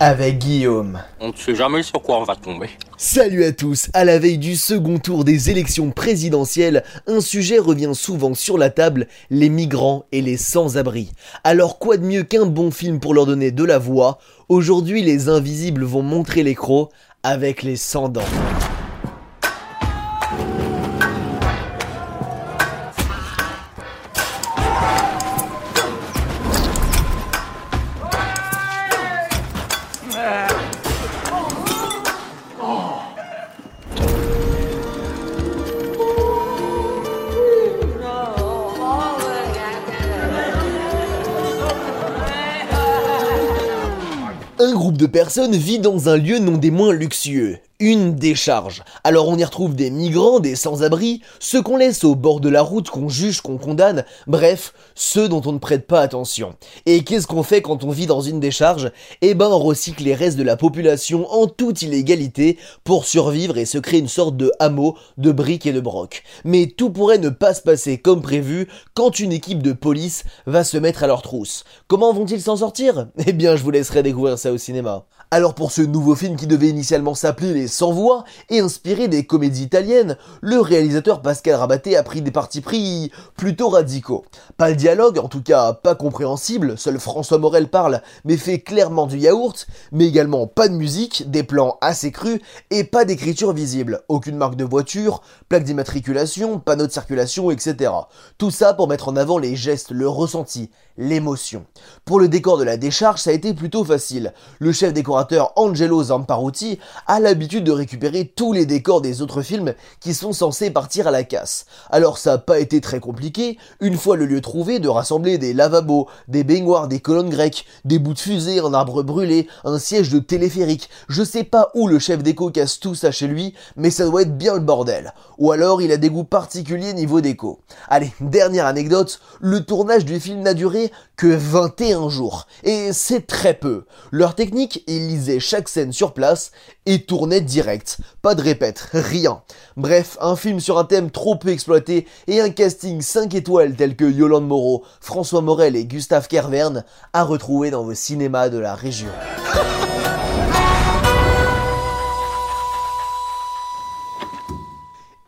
avec Guillaume. On ne sait jamais sur quoi on va tomber. Salut à tous, à la veille du second tour des élections présidentielles, un sujet revient souvent sur la table, les migrants et les sans-abri. Alors quoi de mieux qu'un bon film pour leur donner de la voix? Aujourd'hui les invisibles vont montrer les crocs avec les sans-dents. Un groupe de personnes vit dans un lieu non des moins luxueux, une décharge. Alors on y retrouve des migrants, des sans-abri, ceux qu'on laisse au bord de la route, qu'on juge, qu'on condamne, bref, ceux dont on ne prête pas attention. Et qu'est-ce qu'on fait quand on vit dans une décharge Eh ben on recycle les restes de la population en toute illégalité pour survivre et se créer une sorte de hameau de briques et de brocs. Mais tout pourrait ne pas se passer comme prévu quand une équipe de police va se mettre à leur trousse. Comment vont-ils s'en sortir? Eh bien je vous laisserai découvrir ça au cinéma. Alors pour ce nouveau film qui devait initialement s'appeler Les Sans Voix et inspiré des comédies italiennes, le réalisateur Pascal Rabaté a pris des partis pris plutôt radicaux. Pas le dialogue, en tout cas pas compréhensible, seul François Morel parle mais fait clairement du yaourt, mais également pas de musique, des plans assez crus et pas d'écriture visible, aucune marque de voiture, plaque d'immatriculation, panneau de circulation, etc. Tout ça pour mettre en avant les gestes, le ressenti, l'émotion. Pour le décor de la décharge, ça a été plutôt facile. Le chef décorateur Angelo Zamparuti a l'habitude de récupérer tous les décors des autres films qui sont censés partir à la casse. Alors ça n'a pas été très compliqué, une fois le lieu trouvé, de rassembler des lavabos, des baignoires, des colonnes grecques, des bouts de fusée, un arbre brûlé, un siège de téléphérique. Je sais pas où le chef déco casse tout ça chez lui, mais ça doit être bien le bordel. Ou alors il a des goûts particuliers niveau déco. Allez, dernière anecdote, le tournage du film n'a duré que 21 jours. Et c'est très peu. Leur technique, ils lisaient chaque scène sur place et tournaient direct. Pas de répète, rien. Bref, un film sur un thème trop peu exploité et un casting 5 étoiles tel que Yolande Moreau, François Morel et Gustave Kervern à retrouver dans vos cinémas de la région.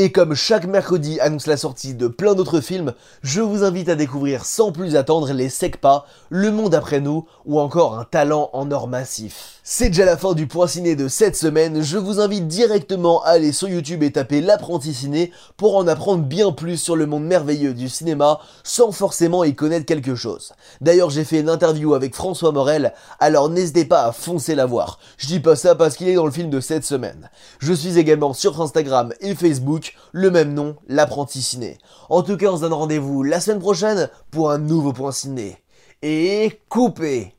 Et comme chaque mercredi annonce la sortie de plein d'autres films, je vous invite à découvrir sans plus attendre les SECPA, Le Monde après nous ou encore Un talent en or massif. C'est déjà la fin du point ciné de cette semaine, je vous invite directement à aller sur YouTube et taper l'apprenti ciné pour en apprendre bien plus sur le monde merveilleux du cinéma sans forcément y connaître quelque chose. D'ailleurs j'ai fait une interview avec François Morel, alors n'hésitez pas à foncer la voir. Je dis pas ça parce qu'il est dans le film de cette semaine. Je suis également sur Instagram et Facebook, le même nom, l'apprenti ciné. En tout cas on se donne rendez-vous la semaine prochaine pour un nouveau point ciné. Et coupez